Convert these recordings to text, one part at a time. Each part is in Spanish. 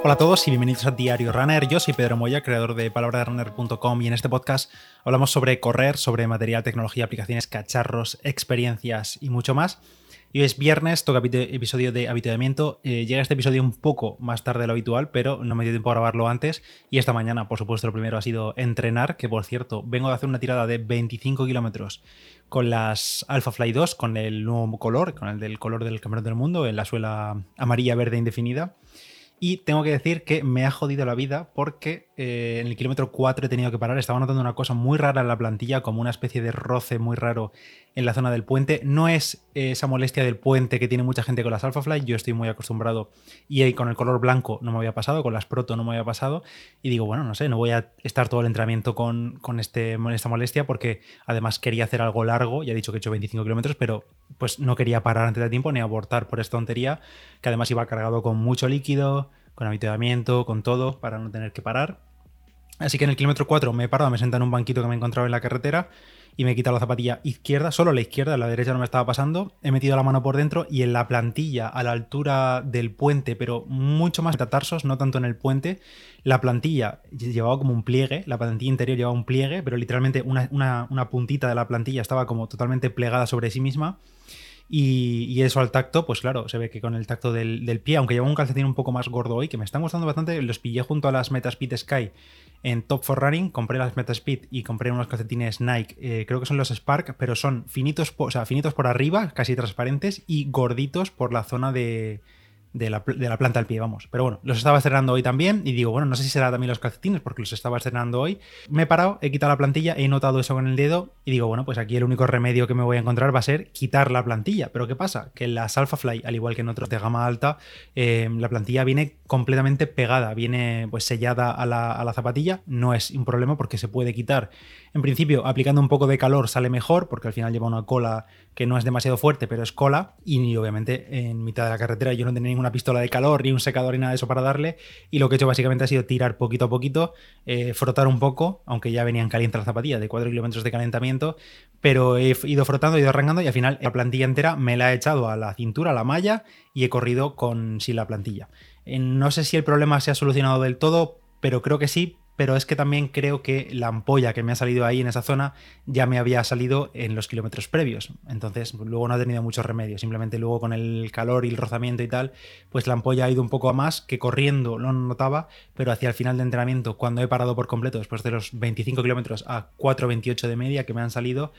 Hola a todos y bienvenidos a Diario Runner. Yo soy Pedro Moya, creador de palabraderunner.com y en este podcast hablamos sobre correr, sobre material, tecnología, aplicaciones, cacharros, experiencias y mucho más. Y hoy es viernes, toca episodio de habituamiento. Eh, llega este episodio un poco más tarde de lo habitual, pero no me dio tiempo a grabarlo antes. Y esta mañana, por supuesto, lo primero ha sido entrenar, que por cierto, vengo de hacer una tirada de 25 kilómetros con las Alpha Fly 2, con el nuevo color, con el del color del campeón del mundo, en la suela amarilla verde indefinida. Y tengo que decir que me ha jodido la vida porque eh, en el kilómetro 4 he tenido que parar. Estaba notando una cosa muy rara en la plantilla, como una especie de roce muy raro en la zona del puente. No es esa molestia del puente que tiene mucha gente con las Alphafly. Yo estoy muy acostumbrado y con el color blanco no me había pasado, con las Proto no me había pasado. Y digo, bueno, no sé, no voy a estar todo el entrenamiento con, con este, esta molestia porque además quería hacer algo largo. Ya he dicho que he hecho 25 kilómetros, pero pues no quería parar antes de tiempo ni abortar por esta tontería, que además iba cargado con mucho líquido con habituamiento, con todo, para no tener que parar. Así que en el kilómetro 4 me he parado, me sentado en un banquito que me encontraba en la carretera y me he quitado la zapatilla izquierda, solo la izquierda, la derecha no me estaba pasando. He metido la mano por dentro y en la plantilla, a la altura del puente, pero mucho más tarsos, no tanto en el puente, la plantilla llevaba como un pliegue, la plantilla interior llevaba un pliegue, pero literalmente una puntita de la plantilla estaba como totalmente plegada sobre sí misma. Y, eso al tacto, pues claro, se ve que con el tacto del, pie, aunque lleva un calcetín un poco más gordo hoy, que me están gustando bastante, los pillé junto a las Metaspeed Sky en Top for Running, compré las Metaspeed y compré unos calcetines Nike, eh, creo que son los Spark, pero son finitos, o sea, finitos por arriba, casi transparentes, y gorditos por la zona de, de la, planta al pie, vamos. Pero bueno, los estaba estrenando hoy también y digo, bueno, no sé si será también los calcetines porque los estaba estrenando hoy. Me he parado, he quitado la plantilla, he notado eso con el dedo y digo, bueno, pues aquí el único remedio que me voy a encontrar va a ser quitar la plantilla. Pero ¿qué pasa? Que en las Alpha Fly, al igual que en otros de gama alta, eh, la plantilla viene completamente pegada, viene pues sellada a la, a la zapatilla. No es un problema porque se puede quitar. En principio, aplicando un poco de calor sale mejor porque al final lleva una cola que no es demasiado fuerte, pero es cola. Y obviamente en mitad de la carretera yo no tenía ninguna pistola de calor, ni un secador, ni nada de eso para darle. Y lo que he hecho básicamente ha sido tirar poquito a poquito, eh, frotar un poco, aunque ya venían calientes las zapatillas, de 4 kilómetros de calentamiento. Pero he ido frotando, he ido arrancando y al final la plantilla entera me la he echado a la cintura, a la malla, y he corrido con sin la plantilla. Eh, no sé si el problema se ha solucionado del todo, pero creo que sí, pero es que también creo que la ampolla que me ha salido ahí en esa zona ya me había salido en los kilómetros previos. Entonces, luego no ha tenido mucho remedio. Simplemente luego con el calor y el rozamiento y tal, pues la ampolla ha ido un poco a más, que corriendo no notaba, pero hacia el final de entrenamiento, cuando he parado por completo, después de los 25 kilómetros a 4.28 de media que me han salido,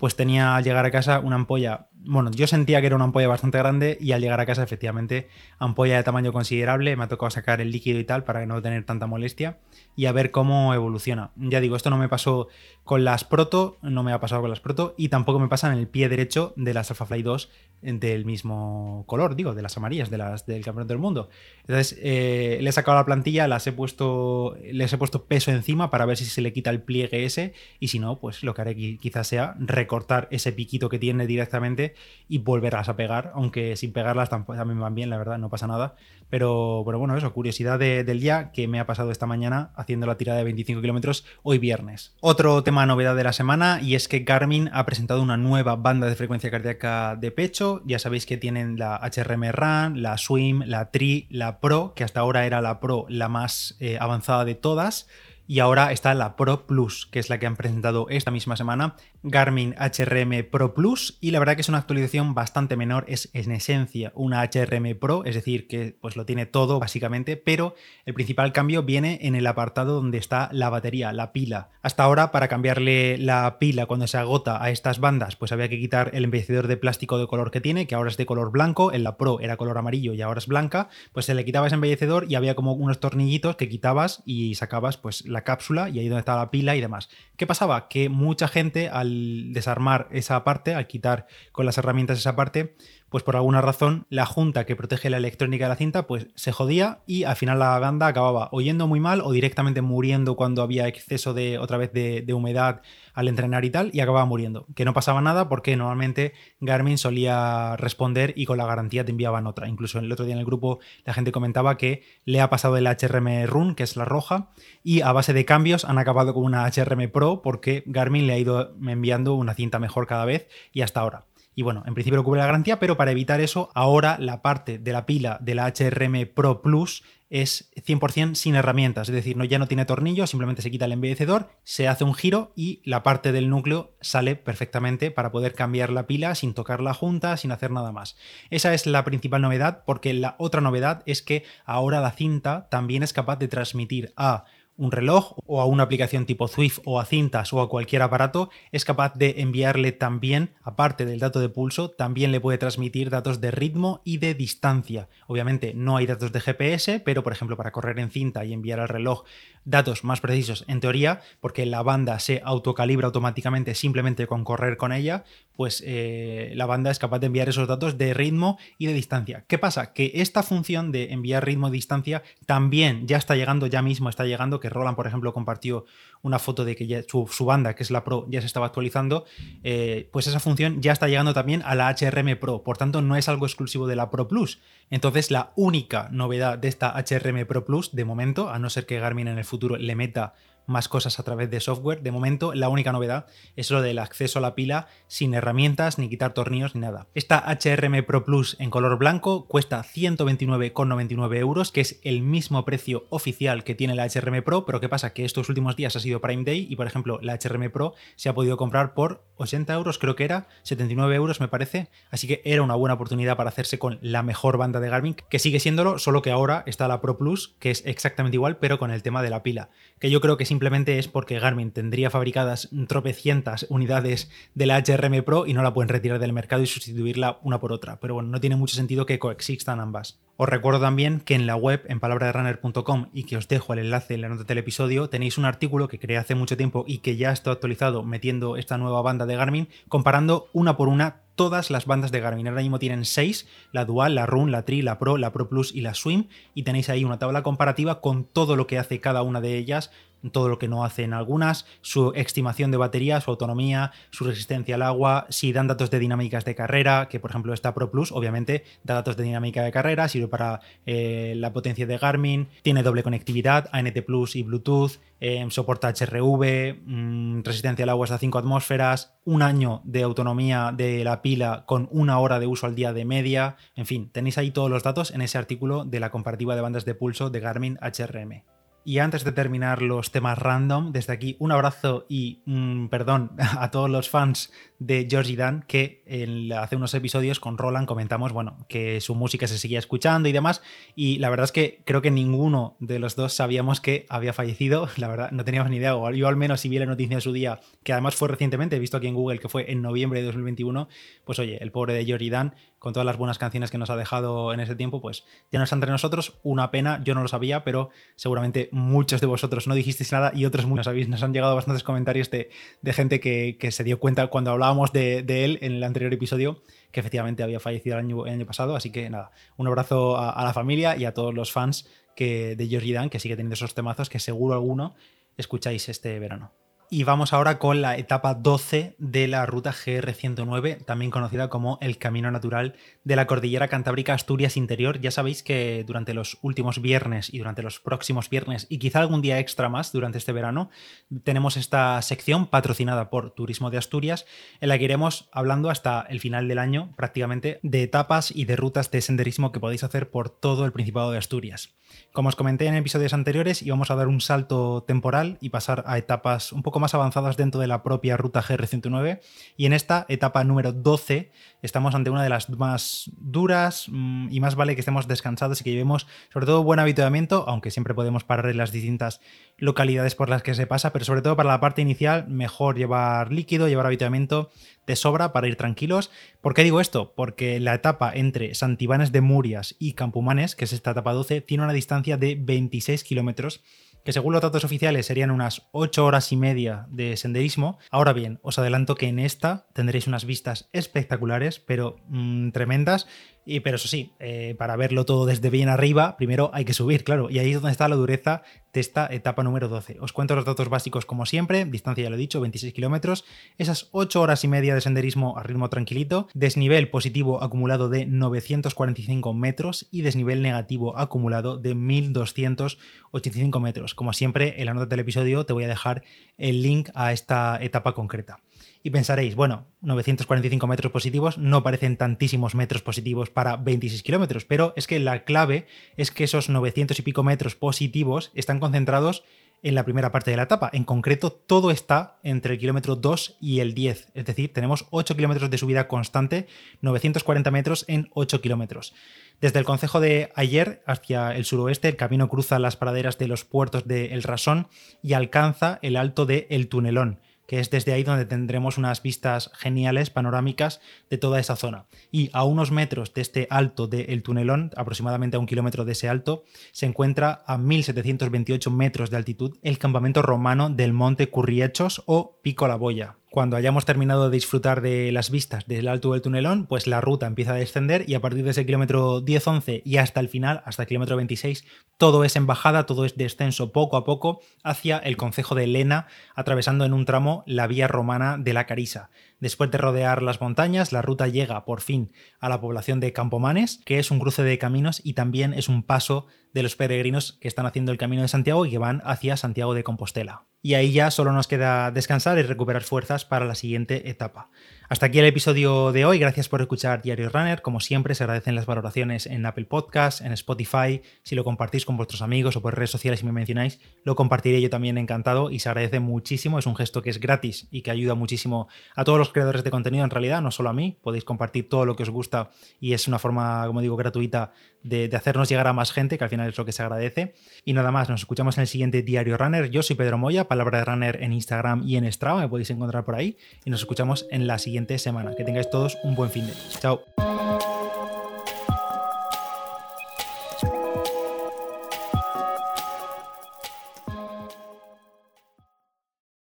pues tenía al llegar a casa una ampolla, bueno, yo sentía que era una ampolla bastante grande y al llegar a casa efectivamente ampolla de tamaño considerable, me ha tocado sacar el líquido y tal para no tener tanta molestia y a ver cómo evoluciona. Ya digo, esto no me pasó con las Proto, no me ha pasado con las Proto y tampoco me pasa en el pie derecho de las Alpha Fly 2 del mismo color, digo, de las amarillas, de las del campeonato del mundo. Entonces, eh, le he sacado la plantilla, las he puesto, les he puesto peso encima para ver si se le quita el pliegue ese y si no, pues lo que haré quizás sea cortar ese piquito que tiene directamente y volverlas a pegar, aunque sin pegarlas también van bien, la verdad, no pasa nada. Pero, bueno, eso, curiosidad del día que me ha pasado esta mañana haciendo la tirada de 25 kilómetros hoy viernes. Otro tema novedad de la semana y es que Garmin ha presentado una nueva banda de frecuencia cardíaca de pecho. Ya sabéis que tienen la HRM Run, la Swim, la Tri, la Pro, que hasta ahora era la Pro la más eh, avanzada de todas y ahora está la Pro Plus, que es la que han presentado esta misma semana, Garmin HRM Pro Plus, y la verdad que es una actualización bastante menor, es en esencia una HRM Pro, es decir, que pues lo tiene todo básicamente, pero el principal cambio viene en el apartado donde está la batería, la pila. Hasta ahora, para cambiarle la pila cuando se agota a estas bandas, pues había que quitar el embellecedor de plástico de color que tiene, que ahora es de color blanco, en la Pro era color amarillo y ahora es blanca, pues se le quitaba ese embellecedor y había como unos tornillitos que quitabas y sacabas pues la cápsula y ahí donde está la pila y demás. ¿Qué pasaba? Que mucha gente al desarmar esa parte, al quitar con las herramientas esa parte, pues por alguna razón la junta que protege la electrónica de la cinta pues se jodía y al final la banda acababa oyendo muy mal o directamente muriendo cuando había exceso de otra vez de, humedad al entrenar y tal y acababa muriendo. Que no pasaba nada porque normalmente Garmin solía responder y con la garantía te enviaban otra. Incluso el otro día en el grupo la gente comentaba que le ha pasado el HRM Run, que es la roja, y a base de cambios han acabado con una HRM Pro porque Garmin le ha ido enviando una cinta mejor cada vez y hasta ahora. Y bueno, en principio lo cubre la garantía, pero para evitar eso, ahora la parte de la pila de la HRM Pro Plus es 100% sin herramientas, es decir, no, ya no tiene tornillo, simplemente se quita el embellecedor, se hace un giro y la parte del núcleo sale perfectamente para poder cambiar la pila sin tocar la junta, sin hacer nada más. Esa es la principal novedad porque la otra novedad es que ahora la cinta también es capaz de transmitir a un reloj o a una aplicación tipo Swift o a cintas o a cualquier aparato, es capaz de enviarle también, aparte del dato de pulso, también le puede transmitir datos de ritmo y de distancia. Obviamente no hay datos de GPS, pero por ejemplo para correr en cinta y enviar al reloj datos más precisos en teoría, porque la banda se autocalibra automáticamente simplemente con correr con ella, pues eh, la banda es capaz de enviar esos datos de ritmo y de distancia. ¿Qué pasa? Que esta función de enviar ritmo y distancia también ya está llegando, ya mismo está llegando, que Roland, por ejemplo, compartió una foto de que su, banda, que es la Pro, ya se estaba actualizando, eh, pues esa función ya está llegando también a la HRM Pro, por tanto no es algo exclusivo de la Pro Plus. Entonces la única novedad de esta HRM Pro Plus, de momento, a no ser que Garmin en el futuro le meta más cosas a través de software. De momento, la única novedad es lo del acceso a la pila sin herramientas, ni quitar tornillos, ni nada. Esta HRM Pro Plus en color blanco cuesta 129,99 euros, que es el mismo precio oficial que tiene la HRM Pro, pero ¿qué pasa? Que estos últimos días ha sido Prime Day y, por ejemplo, la HRM Pro se ha podido comprar por 80 euros, creo que era, 79 euros me parece, así que era una buena oportunidad para hacerse con la mejor banda de Garmin, que sigue siéndolo, solo que ahora está la Pro Plus, que es exactamente igual, pero con el tema de la pila, que yo creo que simplemente es porque Garmin tendría fabricadas tropecientas unidades de la HRM Pro y no la pueden retirar del mercado y sustituirla una por otra. Pero bueno, no tiene mucho sentido que coexistan ambas. Os recuerdo también que en la web, en palabraderunner.com, y que os dejo el enlace en la nota del episodio, tenéis un artículo que creé hace mucho tiempo y que ya está actualizado metiendo esta nueva banda de Garmin, comparando una por una todas las bandas de Garmin. Ahora mismo tienen seis, la Dual, la Run, la Tri, la Pro, la Pro Plus y la Swim, y tenéis ahí una tabla comparativa con todo lo que hace cada una de ellas todo lo que no hacen algunas, su estimación de batería, su autonomía, su resistencia al agua, si dan datos de dinámicas de carrera, que por ejemplo esta Pro Plus obviamente da datos de dinámica de carrera, sirve para eh, la potencia de Garmin, tiene doble conectividad, ANT Plus y Bluetooth, eh, soporta HRV, mm, resistencia al agua hasta 5 atmósferas, un año de autonomía de la pila con una hora de uso al día de media, en fin, tenéis ahí todos los datos en ese artículo de la comparativa de bandas de pulso de Garmin HRM. Y antes de terminar los temas random, desde aquí un abrazo y mm, perdón a todos los fans de Georgie Dan, que hace unos episodios con Roland comentamos, bueno, que su música se seguía escuchando y demás. Y la verdad es que creo que ninguno de los dos sabíamos que había fallecido. La verdad, no teníamos ni idea. O yo al menos si vi la noticia en su día, que además fue recientemente, he visto aquí en Google que fue en noviembre de 2021, pues oye, el pobre de Georgie Dan, con todas las buenas canciones que nos ha dejado en ese tiempo, pues ya no está entre nosotros. Una pena, yo no lo sabía, pero seguramente muchos de vosotros no dijisteis nada y otros muchos sabéis. Nos han llegado bastantes comentarios de, gente que, que se dio cuenta cuando hablaba de, él en el anterior episodio, que efectivamente había fallecido el año, pasado. Así que nada, un abrazo a, la familia y a todos los fans que, de Georgie Dan, que sigue teniendo esos temazos que seguro alguno escucháis este verano. Y vamos ahora con la etapa 12 de la ruta GR109, también conocida como el Camino Natural de la Cordillera Cantábrica Asturias Interior. Ya sabéis que durante los últimos viernes y durante los próximos viernes y quizá algún día extra más durante este verano, tenemos esta sección patrocinada por Turismo de Asturias, en la que iremos hablando hasta el final del año prácticamente de etapas y de rutas de senderismo que podéis hacer por todo el Principado de Asturias. Como os comenté en episodios anteriores, íbamos a dar un salto temporal y pasar a etapas un poco más avanzadas dentro de la propia ruta GR109. Y en esta etapa número 12 estamos ante una de las más duras mm, y más vale que estemos descansados y que llevemos sobre todo buen habituamiento, aunque siempre podemos parar en las distintas localidades por las que se pasa, pero sobre todo para la parte inicial mejor llevar líquido, llevar habituamiento de sobra para ir tranquilos. ¿Por qué digo esto? Porque la etapa entre Santibanes de Murias y Campumanes, que es esta etapa 12, tiene una distancia de 26 kilómetros que según los datos oficiales serían unas 8 horas y media de senderismo. Ahora bien, os adelanto que en esta tendréis unas vistas espectaculares, pero mm, tremendas, y, pero eso sí, eh, para verlo todo desde bien arriba, primero hay que subir, claro, y ahí es donde está la dureza de esta etapa número 12. Os cuento los datos básicos como siempre, distancia ya lo he dicho, 26 kilómetros, esas 8 horas y media de senderismo a ritmo tranquilito, desnivel positivo acumulado de 945 metros y desnivel negativo acumulado de 1285 metros. Como siempre, en la nota del episodio te voy a dejar el link a esta etapa concreta. Y pensaréis, bueno, 945 metros positivos no parecen tantísimos metros positivos para 26 kilómetros, pero es que la clave es que esos 900 y pico metros positivos están concentrados en la primera parte de la etapa. En concreto, todo está entre el kilómetro 2 y el 10. Es decir, tenemos 8 kilómetros de subida constante, 940 metros en 8 kilómetros. Desde el concejo de Ayer hacia el suroeste, el camino cruza las praderas de los puertos de El Rasón y alcanza el alto de El Tunelón que es desde ahí donde tendremos unas vistas geniales, panorámicas de toda esa zona. Y a unos metros de este alto del Tunelón, aproximadamente a un kilómetro de ese alto, se encuentra a 1728 metros de altitud el campamento romano del Monte Curriechos o Pico La Boya. Cuando hayamos terminado de disfrutar de las vistas del alto del tunelón, pues la ruta empieza a descender y a partir de ese kilómetro 10-11 y hasta el final, hasta el kilómetro 26, todo es embajada, todo es descenso poco a poco hacia el concejo de Lena, atravesando en un tramo la vía romana de la Carisa. Después de rodear las montañas, la ruta llega por fin a la población de Campomanes, que es un cruce de caminos y también es un paso de los peregrinos que están haciendo el camino de Santiago y que van hacia Santiago de Compostela. Y ahí ya solo nos queda descansar y recuperar fuerzas para la siguiente etapa. Hasta aquí el episodio de hoy. Gracias por escuchar Diario Runner. Como siempre, se agradecen las valoraciones en Apple Podcasts, en Spotify. Si lo compartís con vuestros amigos o por redes sociales y me mencionáis, lo compartiré yo también encantado y se agradece muchísimo. Es un gesto que es gratis y que ayuda muchísimo a todos los creadores de contenido en realidad, no solo a mí. Podéis compartir todo lo que os gusta y es una forma, como digo, gratuita de, de hacernos llegar a más gente, que al final es lo que se agradece. Y nada más, nos escuchamos en el siguiente Diario Runner. Yo soy Pedro Moya, palabra de runner en Instagram y en Strava, me podéis encontrar por ahí. Y nos escuchamos en la siguiente semana. Que tengáis todos un buen fin de. Chao.